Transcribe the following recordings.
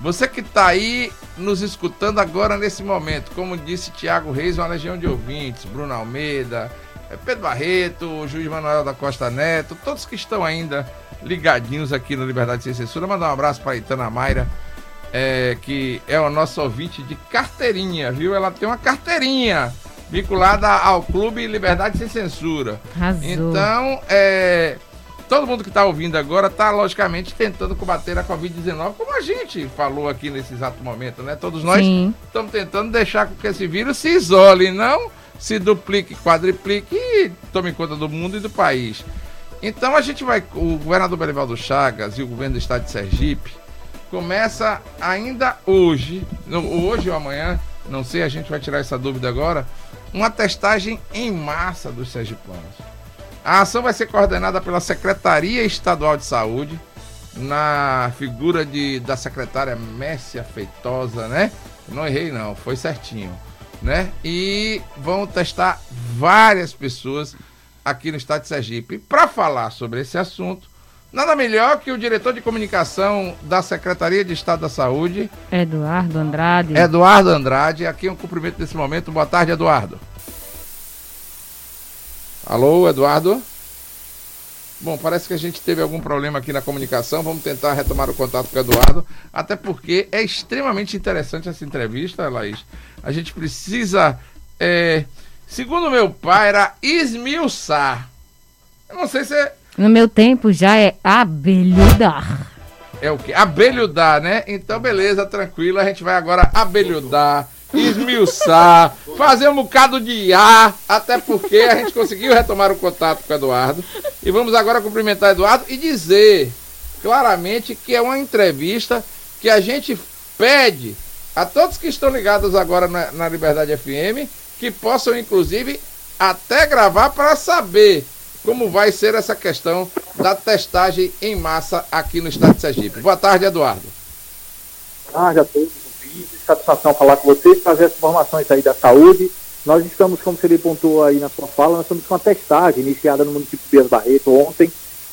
Você que está aí nos escutando agora nesse momento, como disse Tiago Reis, uma legião de ouvintes, Bruno Almeida, é, Pedro Barreto, juiz Manuel da Costa Neto, todos que estão ainda ligadinhos aqui no Liberdade Sem Censura. Mandar um abraço para Itana Mayra, é, que é o nosso ouvinte de carteirinha, viu? Ela tem uma carteirinha vinculada ao Clube Liberdade Sem Censura. Arrasou. Então, é, todo mundo que está ouvindo agora está, logicamente, tentando combater a Covid-19, como a gente falou aqui nesse exato momento, né? Todos nós Sim. estamos tentando deixar que esse vírus se isole, não se duplique, quadriplique e tome conta do mundo e do país. Então a gente vai, o governador Belivaldo Chagas e o governo do estado de Sergipe começa ainda hoje, no- hoje ou amanhã, não sei, a gente vai tirar essa dúvida agora, uma testagem em massa dos sergipanos. A ação vai ser coordenada pela Secretaria Estadual de Saúde, na figura de, da secretária Mércia Feitosa, né? Não errei não, foi certinho, né? E vão testar várias pessoas aqui no estado de Sergipe. Para falar sobre esse assunto, nada melhor que o diretor de comunicação da Secretaria de Estado da Saúde, Eduardo Andrade. Eduardo Andrade. Aqui um cumprimento desse momento. Boa tarde, Eduardo. Alô, Eduardo? Bom, parece que a gente teve algum problema aqui na comunicação. Vamos tentar retomar o contato com o Eduardo, até porque é extremamente interessante essa entrevista, Laís. A gente precisa, é, segundo meu pai, era esmiuçar. Eu não sei se é, No meu tempo já é abelhudar. é o quê? Abelhudar, né? Então, beleza, tranquilo. A gente vai agora abelhudar, esmiuçar, fazer um bocado de ar, até porque a gente conseguiu retomar o contato com o Eduardo. E vamos agora cumprimentar Eduardo e dizer claramente que é uma entrevista que a gente pede a todos que estão ligados agora na, na Liberdade FM que possam, inclusive, até gravar para saber como vai ser essa questão da testagem em massa aqui no estado de Sergipe. Boa tarde, Eduardo. tarde a todos ouvintes, satisfação falar com vocês, trazer as informações aí da saúde. Nós estamos, como você pontuou aí na sua fala, nós estamos com uma testagem iniciada no município de Bias Barreto ontem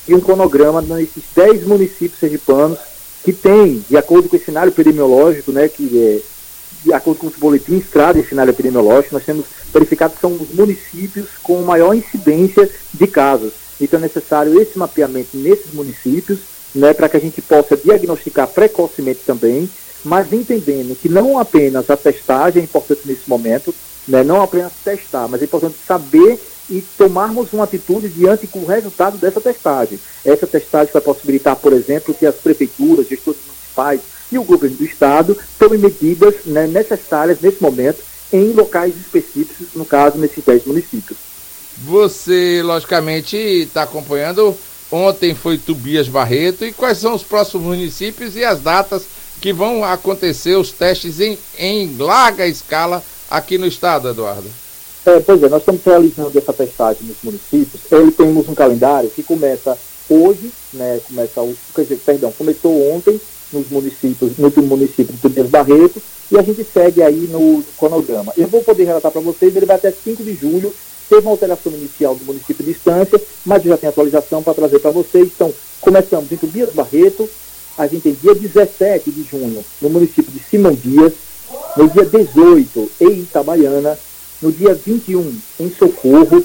e um cronograma nesses 10 municípios sergipanos que tem, de acordo com o cenário epidemiológico, né, que é, de acordo com os boletins trazem esse cenário epidemiológico, nós temos verificado que são os municípios com maior incidência de casos. Então é necessário esse mapeamento nesses municípios, né, para que a gente possa diagnosticar precocemente também, mas entendendo que não apenas a testagem é importante nesse momento, né, não apenas testar, mas é importante saber e tomarmos uma atitude diante com o resultado dessa testagem. Essa testagem vai possibilitar, por exemplo, que as prefeituras, gestores municipais e o governo do estado tomem medidas né, necessárias nesse momento em locais específicos, no caso, nesses 10 municípios. Você, logicamente, está acompanhando. Ontem foi Tubias Barreto. E quais são os próximos municípios e as datas que vão acontecer os testes em, em larga escala aqui no estado, Eduardo? É, pois é, nós estamos realizando essa testagem nos municípios. Ele temos um calendário que começa hoje, né? Começa o, quer dizer, perdão, começou ontem nos municípios, no município de Tubias Barreto, e a gente segue aí no cronograma. Eu vou poder relatar para vocês, ele vai até 5 de julho, teve uma alteração inicial do município de Estância, mas já tem atualização para trazer para vocês. Então, começamos em Tubias Barreto, a gente tem dia 17 de junho no município de Simão Dias, no dia 18 em Itabaiana, no dia 21 em Socorro,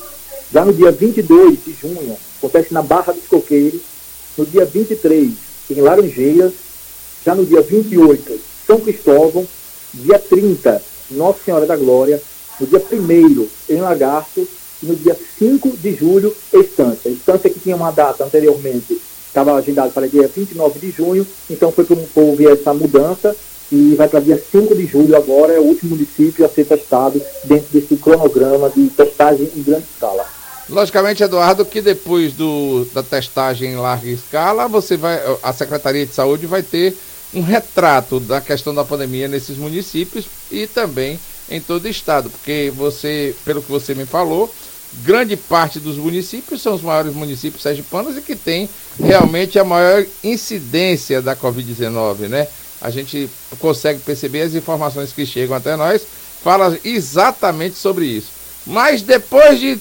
já no dia 22 de junho, acontece na Barra dos Coqueiros, no dia 23 em Laranjeiras, já no dia 28 São Cristóvão, dia 30 Nossa Senhora da Glória, no dia 1 em Lagarto e no dia 5 de julho Estância. Estância que tinha uma data anteriormente, estava agendado para dia 29 de junho, então foi houve essa mudança e vai para dia 5 de julho agora, é o último município a ser testado dentro desse cronograma de testagem em grande escala. Logicamente, Eduardo, que depois do, da testagem em larga escala, você vai, a Secretaria de Saúde vai ter um retrato da questão da pandemia nesses municípios e também em todo o estado, porque você, pelo que você me falou, grande parte dos municípios são os maiores municípios sergipanos e que tem realmente a maior incidência da Covid-19, né? A gente consegue perceber as informações que chegam até nós, fala exatamente sobre isso. Mas depois de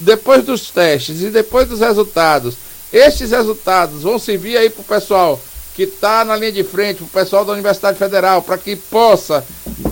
depois dos testes e depois dos resultados, estes resultados vão servir aí para o pessoal que está na linha de frente, o pessoal da Universidade Federal, para que possa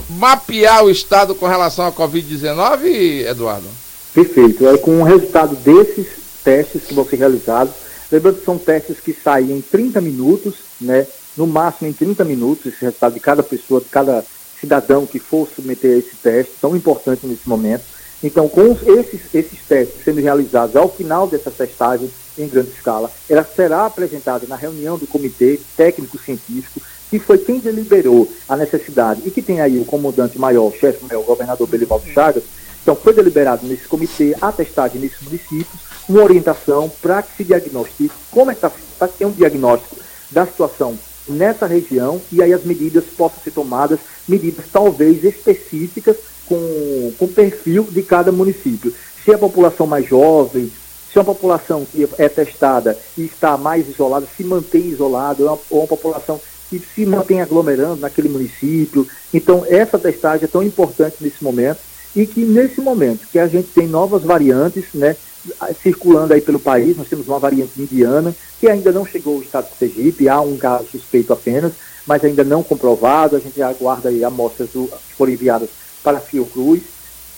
mapear o Estado com relação à Covid-19, Eduardo? Perfeito. É com o resultado desses testes que vão ser realizados, lembrando que são testes que saem em 30 minutos, né? no máximo em 30 minutos, esse resultado de cada pessoa, de cada cidadão que for submeter a esse teste, tão importante nesse momento. Então, com esses, esses testes sendo realizados ao final dessa testagem em grande escala, ela será apresentada na reunião do comitê técnico-científico, que foi quem deliberou a necessidade e que tem aí o comandante maior, o chefe maior, o governador Belivaldo Chagas. Então, foi deliberado nesse comitê a testagem nesses municípios, uma orientação para que se diagnostique como é que está, ter um diagnóstico da situação nessa região e aí as medidas possam ser tomadas, medidas talvez específicas com, com perfil de cada município. Se a população mais jovem, se uma população que é testada e está mais isolada, se mantém isolada, ou uma, ou uma população que se mantém aglomerando naquele município. Então, essa testagem é tão importante nesse momento e que nesse momento que a gente tem novas variantes, né, circulando aí pelo país, nós temos uma variante indiana, que ainda não chegou ao estado de Sergipe, há um caso suspeito apenas, mas ainda não comprovado, a gente aguarda aí amostras do, que foram enviadas para Fiocruz,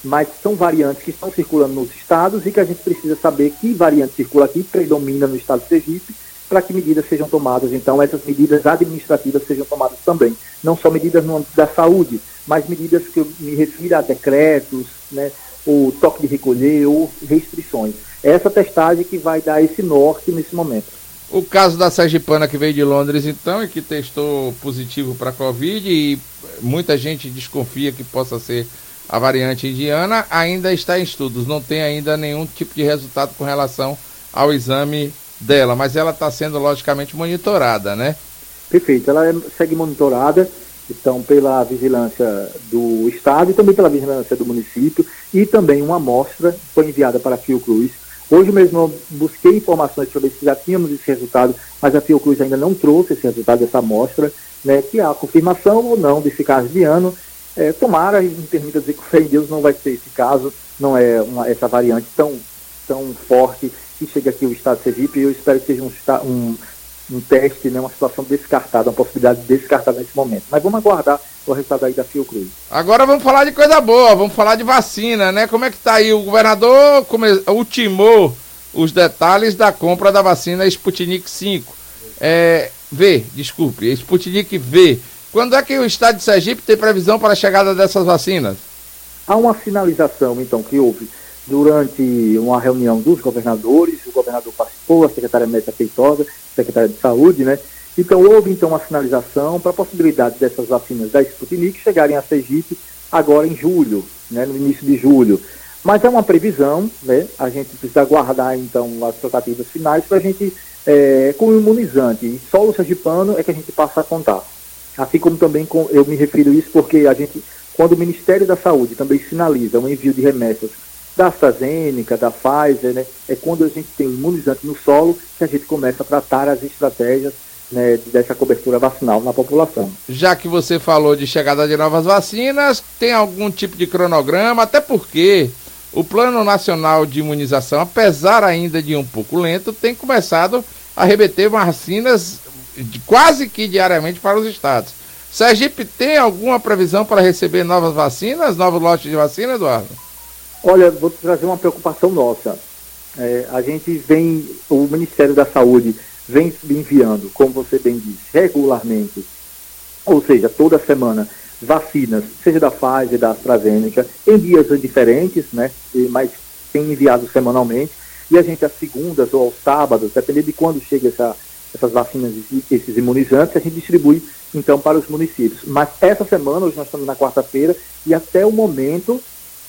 mas são variantes que estão circulando nos estados e que a gente precisa saber que variante circula aqui, predomina no estado de Sergipe, para que medidas sejam tomadas. Então, essas medidas administrativas sejam tomadas também. Não só medidas no âmbito da saúde, mas medidas que eu me refiro a decretos, né, ou toque de recolher, ou restrições. É essa testagem que vai dar esse norte nesse momento. O caso da Sergipana que veio de Londres, então, e que testou positivo para a Covid, e muita gente desconfia que possa ser a variante indiana, ainda está em estudos. Não tem ainda nenhum tipo de resultado com relação ao exame dela, mas ela está sendo logicamente monitorada, né? Perfeito, ela é, segue monitorada, então pela vigilância do Estado e também pela vigilância do município, e também uma amostra foi enviada para a Fiocruz. Hoje mesmo eu busquei informações para ver se já tínhamos esse resultado, mas a Fiocruz ainda não trouxe esse resultado dessa amostra, né, que há confirmação ou não desse caso de ano. É, tomara e me permita dizer que fé em Deus não vai ser esse caso, não é uma, essa variante tão, tão forte que chega aqui o Estado de Sergipe, e eu espero que seja um, um, um teste, né, uma situação descartada, uma possibilidade descartada nesse momento. Mas vamos aguardar o resultado aí da Fiocruz. Agora vamos falar de coisa boa, vamos falar de vacina, né? Como é que está aí? O governador come... ultimou os detalhes da compra da vacina Sputnik 5. É, v, desculpe, Sputnik V. Quando é que o estado de Sergipe tem previsão para a chegada dessas vacinas? Há uma sinalização, então, que houve durante uma reunião dos governadores, o governador participou, a secretária Médica Feitosa, secretária de Saúde, né? Então houve então uma sinalização para a possibilidade dessas vacinas da Sputnik chegarem a Sergipe agora em julho, né, no início de julho. Mas é uma previsão, né? A gente precisa aguardar então as tratativas finais para a gente, é, com o imunizante, e só o sergipano é que a gente passa a contar. Assim como também com, eu me refiro isso porque a gente, quando o Ministério da Saúde também sinaliza um envio de remessas da AstraZeneca, da Pfizer, né? É quando a gente tem o imunizante no solo que a gente começa a tratar as estratégias né, dessa cobertura vacinal na população. Já que você falou de chegada de novas vacinas, tem algum tipo de cronograma? Até porque o Plano Nacional de Imunização, apesar ainda de um pouco lento, tem começado a remeter vacinas quase que diariamente para os estados. Sergipe tem alguma previsão para receber novas vacinas, novos lotes de vacina, Eduardo? Olha, vou trazer uma preocupação nossa. É, a gente vem, o Ministério da Saúde vem enviando, como você bem disse, regularmente, ou seja, toda semana, vacinas, seja da Pfizer, da AstraZeneca, em dias diferentes, né, mas tem enviado semanalmente, e a gente às segundas ou aos sábados, dependendo de quando chega essa, essas vacinas, esses imunizantes, a gente distribui então para os municípios. Mas essa semana, hoje nós estamos na quarta-feira, e até o momento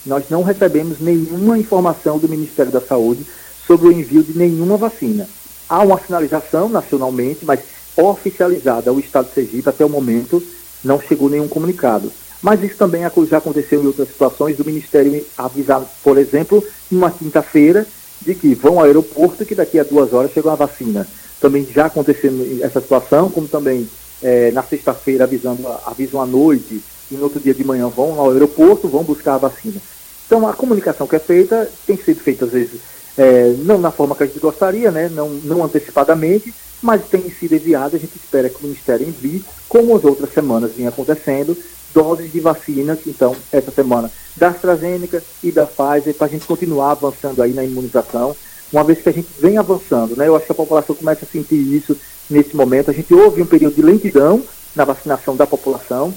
nós não recebemos nenhuma informação do Ministério da Saúde sobre o envio de nenhuma vacina. Há uma sinalização nacionalmente, mas oficializada ao Estado de Sergipe até o momento não chegou nenhum comunicado. Mas isso também já aconteceu em outras situações do Ministério avisar, por exemplo, numa quinta-feira, de que vão ao aeroporto que daqui a duas horas chega uma vacina. Também já aconteceu essa situação, como também é, na sexta-feira avisando, avisam à noite e no outro dia de manhã vão ao aeroporto, vão buscar a vacina. Então, a comunicação que é feita tem sido feita, às vezes, é, não na forma que a gente gostaria, né, não, não antecipadamente, mas tem sido enviado, a gente espera que o Ministério envie, como as outras semanas vinha acontecendo, doses de vacinas, então, essa semana, da AstraZeneca e da Pfizer, para a gente continuar avançando aí na imunização, uma vez que a gente vem avançando, né? Eu acho que a população começa a sentir isso nesse momento. A gente houve um período de lentidão na vacinação da população,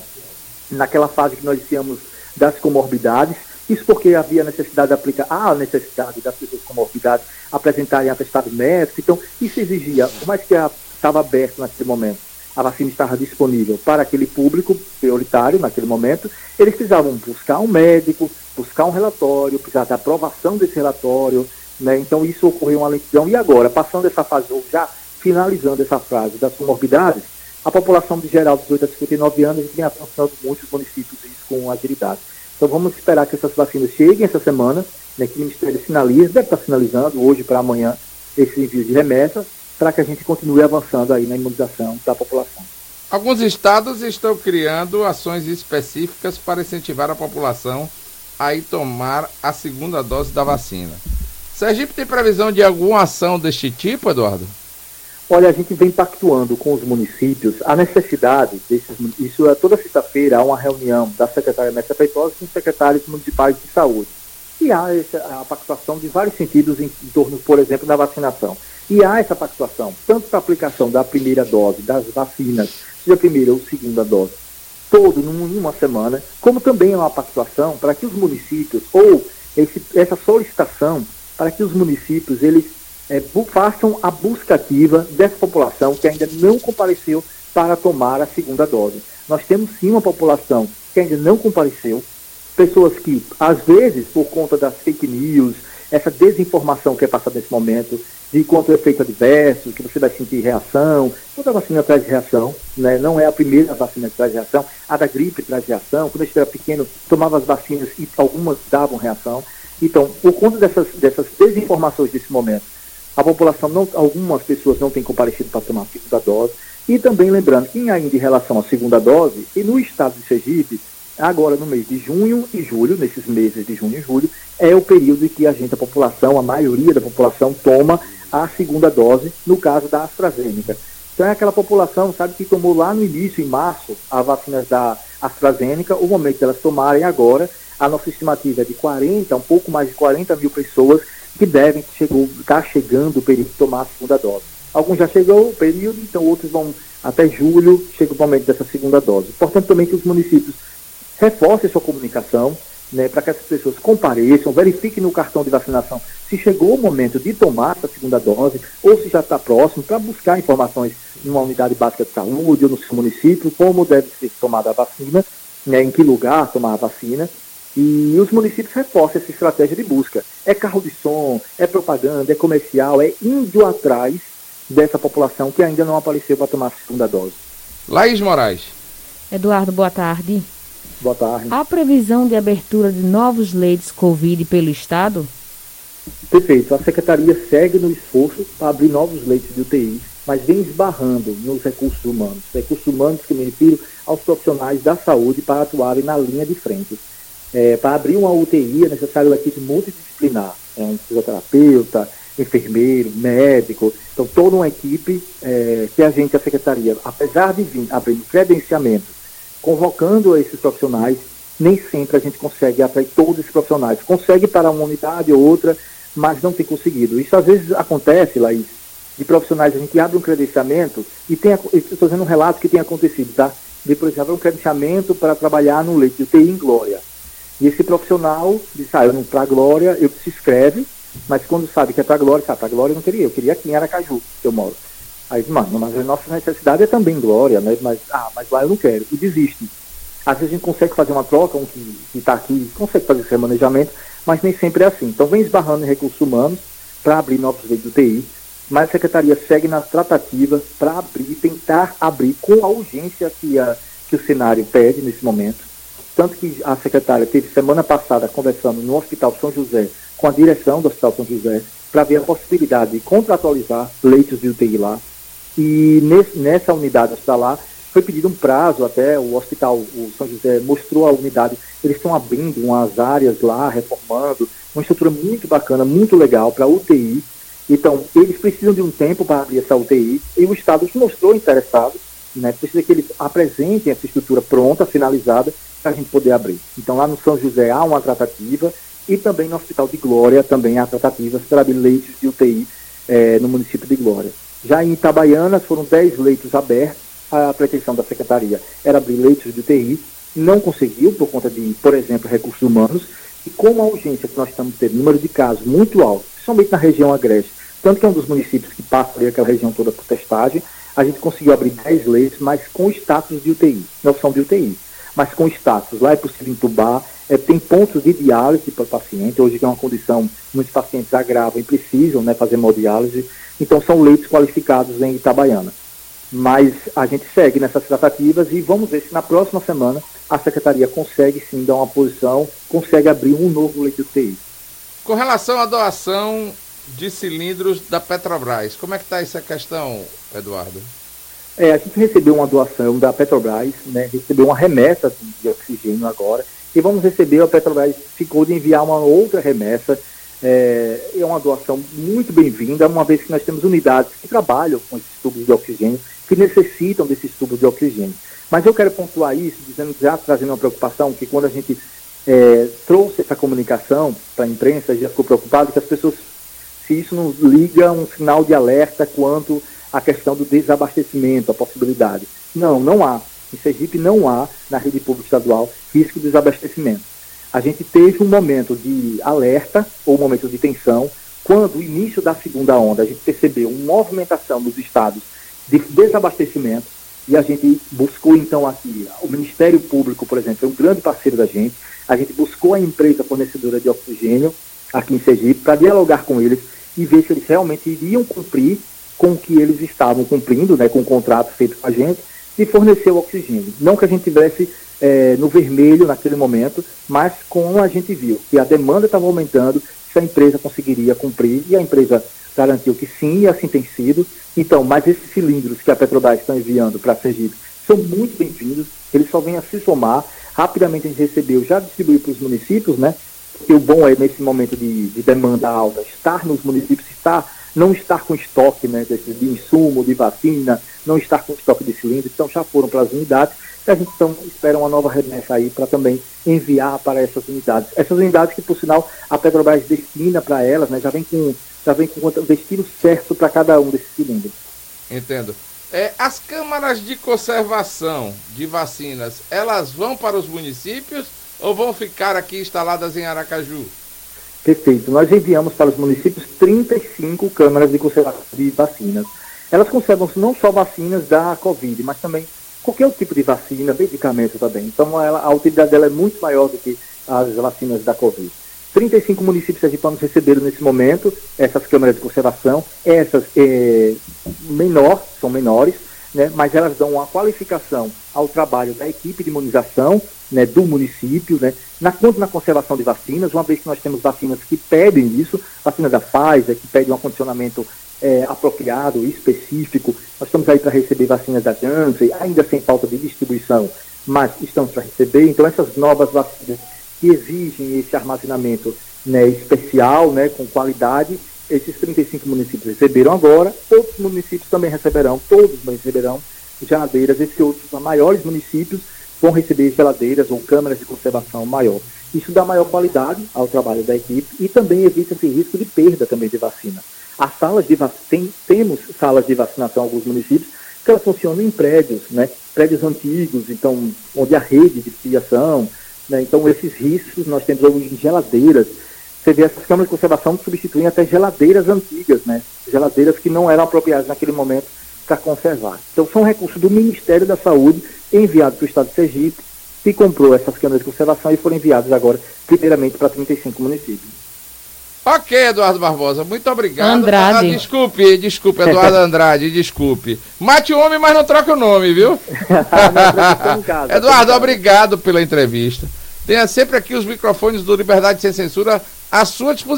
naquela fase que nós tínhamos das comorbidades, isso porque havia necessidade de aplicar, a necessidade das pessoas com morbidade apresentarem atestado médico. Então, isso exigia, por mais que estava aberto naquele momento, a vacina estava disponível para aquele público prioritário naquele momento, eles precisavam buscar um médico, buscar um relatório, precisar da aprovação desse relatório. Né? Então, isso ocorreu uma lentidão. E agora, passando essa fase, ou já finalizando essa fase das comorbidades, a população de geral dos 18 a 59 anos, vem avançando muitos municípios isso com agilidade. Então vamos esperar que essas vacinas cheguem essa semana, né, que o Ministério sinalize, deve estar sinalizando hoje para amanhã esse envio de remessa, para que a gente continue avançando aí na imunização da população. Alguns estados estão criando ações específicas para incentivar a população a ir tomar a segunda dose da vacina. Sergipe tem previsão de alguma ação deste tipo, Eduardo? Olha, a gente vem pactuando com os municípios a necessidade desses. Isso é toda sexta-feira há uma reunião da secretária Messa Feitosa com os secretários municipais de saúde. E há essa, a pactuação de vários sentidos em, em, torno, por exemplo, da vacinação. E há essa pactuação, tanto para a aplicação da primeira dose das vacinas, seja a primeira ou segunda dose, todo em uma semana, como também é uma pactuação para que os municípios, ou esse, essa solicitação para que os municípios eles é, façam a busca ativa dessa população que ainda não compareceu para tomar a segunda dose. Nós temos sim uma população que ainda não compareceu, pessoas que, às vezes, por conta das fake news, essa desinformação que é passada nesse momento, de quanto é efeito adverso, que você vai sentir reação, toda vacina traz reação, né? não é a primeira vacina que traz reação, a da gripe traz reação, quando a gente era pequeno, tomava as vacinas e algumas davam reação. Então, por conta dessas, dessas desinformações desse momento, a população, não, algumas pessoas não têm comparecido para tomar a segunda dose. E também lembrando que ainda em relação à segunda dose, e no estado de Sergipe, agora no mês de junho e julho, nesses meses de junho e julho, é o período em que a gente, a população, a maioria da população toma a segunda dose, no caso da AstraZeneca. Então é aquela população, sabe, que tomou lá no início, em março, a vacina da AstraZeneca, o momento delas tomarem agora, a nossa estimativa é de 40, um pouco mais de 40 mil pessoas que devem chegou, está chegando o período de tomar a segunda dose. Alguns já chegou o período, então outros vão até julho, chega o momento dessa segunda dose. Portanto, também que os municípios reforcem sua comunicação, né, para que essas pessoas compareçam, verifiquem no cartão de vacinação se chegou o momento de tomar essa segunda dose ou se já está próximo, para buscar informações numa unidade básica de saúde ou no seu município, como deve ser tomada a vacina, né, em que lugar tomar a vacina, e os municípios reforçam essa estratégia de busca. É carro de som, é propaganda, é comercial, é indo atrás dessa população que ainda não apareceu para tomar a segunda dose. Laís Moraes. Eduardo, boa tarde. Boa tarde. Há previsão de abertura de novos leitos Covid pelo Estado? Perfeito. A Secretaria segue no esforço para abrir novos leitos de UTI, mas vem esbarrando nos recursos humanos. Recursos humanos que me refiro aos profissionais da saúde para atuarem na linha de frente. É, para abrir uma UTI é necessário uma equipe multidisciplinar, é um fisioterapeuta, enfermeiro, médico, então toda uma equipe é, que a gente, a secretaria, apesar de vir abrindo credenciamento, convocando esses profissionais, nem sempre a gente consegue atrair todos esses profissionais. Consegue para uma unidade ou outra, mas não tem conseguido. Isso às vezes acontece, Laís, de profissionais, a gente abre um credenciamento e tem, estou fazendo um relato que tem acontecido, tá? De, por exemplo, um credenciamento para trabalhar no leite de UTI em Glória. E esse profissional disse, ah, eu não para Glória, eu se inscreve, mas quando sabe que é para Glória, sabe, para Glória eu não queria, eu queria aqui em Aracaju, que eu moro. Aí, mano, mas a nossa necessidade é também Glória, né? Mas, ah, mas lá eu não quero, e desiste. Às vezes a gente consegue fazer uma troca, um que está aqui, consegue fazer esse remanejamento, mas nem sempre é assim. Então vem esbarrando em recursos humanos para abrir novos leitos do TI, mas a Secretaria segue nas tratativas para abrir, tentar abrir com a urgência que, a, que o cenário pede nesse momento, tanto que a secretária teve semana passada conversando no Hospital São José com a direção do Hospital São José para ver a possibilidade de contratualizar leitos de UTI lá. E nesse, nessa unidade hospitalar foi pedido um prazo até, o hospital, o São José mostrou a unidade, eles estão abrindo umas áreas lá, reformando, uma estrutura muito bacana, muito legal para UTI, Então, eles precisam de um tempo para abrir essa UTI e o Estado se mostrou interessado, né? Precisa que eles apresentem essa estrutura pronta, finalizada, para a gente poder abrir. Então, lá no São José há uma tratativa e também no Hospital de Glória também há tratativas para abrir leitos de UTI eh, no município de Glória. Já em Itabaianas foram 10 leitos abertos, a pretensão da secretaria era abrir leitos de UTI, não conseguiu por conta de, por exemplo, recursos humanos, e com a urgência que nós estamos tendo, número de casos muito alto, principalmente na região agreste, tanto que é um dos municípios que passa ali aquela região toda por testagem, a gente conseguiu abrir 10 leitos, mas com status de UTI, não são de UTI, mas com status. Lá é possível entubar, é, tem pontos de diálise para o paciente, hoje que é uma condição, muitos pacientes agravam e precisam né, fazer hemodiálise, então são leitos qualificados em Itabaiana. Mas a gente segue nessas tratativas e vamos ver se na próxima semana a Secretaria consegue sim dar uma posição, consegue abrir um novo leito de UTI. Com relação à doação de cilindros da Petrobras, como é que está essa questão, Eduardo? É, a gente recebeu uma doação da Petrobras, né, recebeu uma remessa de oxigênio agora, e vamos receber, a Petrobras ficou de enviar uma outra remessa, é, é uma doação muito bem-vinda, uma vez que nós temos unidades que trabalham com esses tubos de oxigênio, que necessitam desses tubos de oxigênio. Mas eu quero pontuar isso, dizendo já trazendo uma preocupação, que quando a gente é, trouxe essa comunicação para a imprensa, já ficou preocupado que as pessoas, se isso nos liga um sinal de alerta quanto à questão do desabastecimento, a possibilidade. Não, não há. Em Sergipe não há, na rede pública estadual, risco de desabastecimento. A gente teve um momento de alerta, ou um momento de tensão, quando o início da segunda onda, a gente percebeu uma movimentação dos estados de desabastecimento, e a gente buscou então aqui, o Ministério Público, por exemplo, é um grande parceiro da gente, a gente buscou a empresa fornecedora de oxigênio aqui em Sergipe para dialogar com eles e ver se eles realmente iriam cumprir com o que eles estavam cumprindo, né, com o contrato feito com a gente, e fornecer o oxigênio. Não que a gente tivesse é, no vermelho naquele momento, mas como a gente viu que a demanda estava aumentando, se a empresa conseguiria cumprir, e a empresa garantiu que sim, e assim tem sido. Então, mas esses cilindros que a Petrobras está enviando para Sergipe são muito bem-vindos, eles só vêm a se somar. Rapidamente a gente recebeu, já distribuiu para os municípios, né? Porque o bom é, nesse momento de, de, demanda alta, estar nos municípios, estar, não estar com estoque né, de, insumo, de vacina, não estar com estoque de cilindros, então já foram para as unidades e a gente então espera uma nova remessa aí para também enviar para essas unidades. Essas unidades que, por sinal, a Petrobras destina para elas, né, já vem com já vem com o destino certo para cada um desses cilindros. Entendo. É, as câmaras de conservação de vacinas, elas vão para os municípios ou vão ficar aqui instaladas em Aracaju? Perfeito. Nós enviamos para os municípios 35 câmaras de conservação de vacinas. Elas conservam não só vacinas da Covid, mas também qualquer tipo de vacina, medicamento também. Então ela, a utilidade dela é muito maior do que as vacinas da Covid. 35 municípios sergipanos receberam nesse momento essas câmeras de conservação, essas é, menor, são menores, né, mas elas dão uma qualificação ao trabalho da equipe de imunização né, do município, né, na, quanto na conservação de vacinas, uma vez que nós temos vacinas que pedem isso, vacina da Pfizer, que pede um acondicionamento é, apropriado, específico, nós estamos aí para receber vacinas da Janssen, ainda sem falta de distribuição, mas estamos para receber, então essas novas vacinas que exigem esse armazenamento né, especial, né, com qualidade, esses 35 municípios receberam agora, outros municípios também receberão, todos receberão geladeiras, esses outros maiores municípios vão receber geladeiras ou câmeras de conservação maior. Isso dá maior qualidade ao trabalho da equipe e também evita esse risco de perda também de vacina. As salas de vac... Tem, temos salas de vacinação em alguns municípios que elas funcionam em prédios, né? prédios antigos, então onde a rede de fiação, né? Então, esses riscos nós temos em geladeiras. Você vê essas câmaras de conservação que substituem até geladeiras antigas, né? geladeiras que não eram apropriadas naquele momento para conservar. Então, são recursos do Ministério da Saúde enviados para o Estado de Sergipe, que comprou essas câmaras de conservação e foram enviados agora, primeiramente, para 35 municípios. Ok, Eduardo Barbosa, muito obrigado. Andrade. Ah, desculpe, desculpe, Eduardo Andrade, desculpe. Mate o homem, mas não troque o nome, viu? não, Eduardo, obrigado pela entrevista. Tenha sempre aqui os microfones do Liberdade Sem Censura à sua disposição.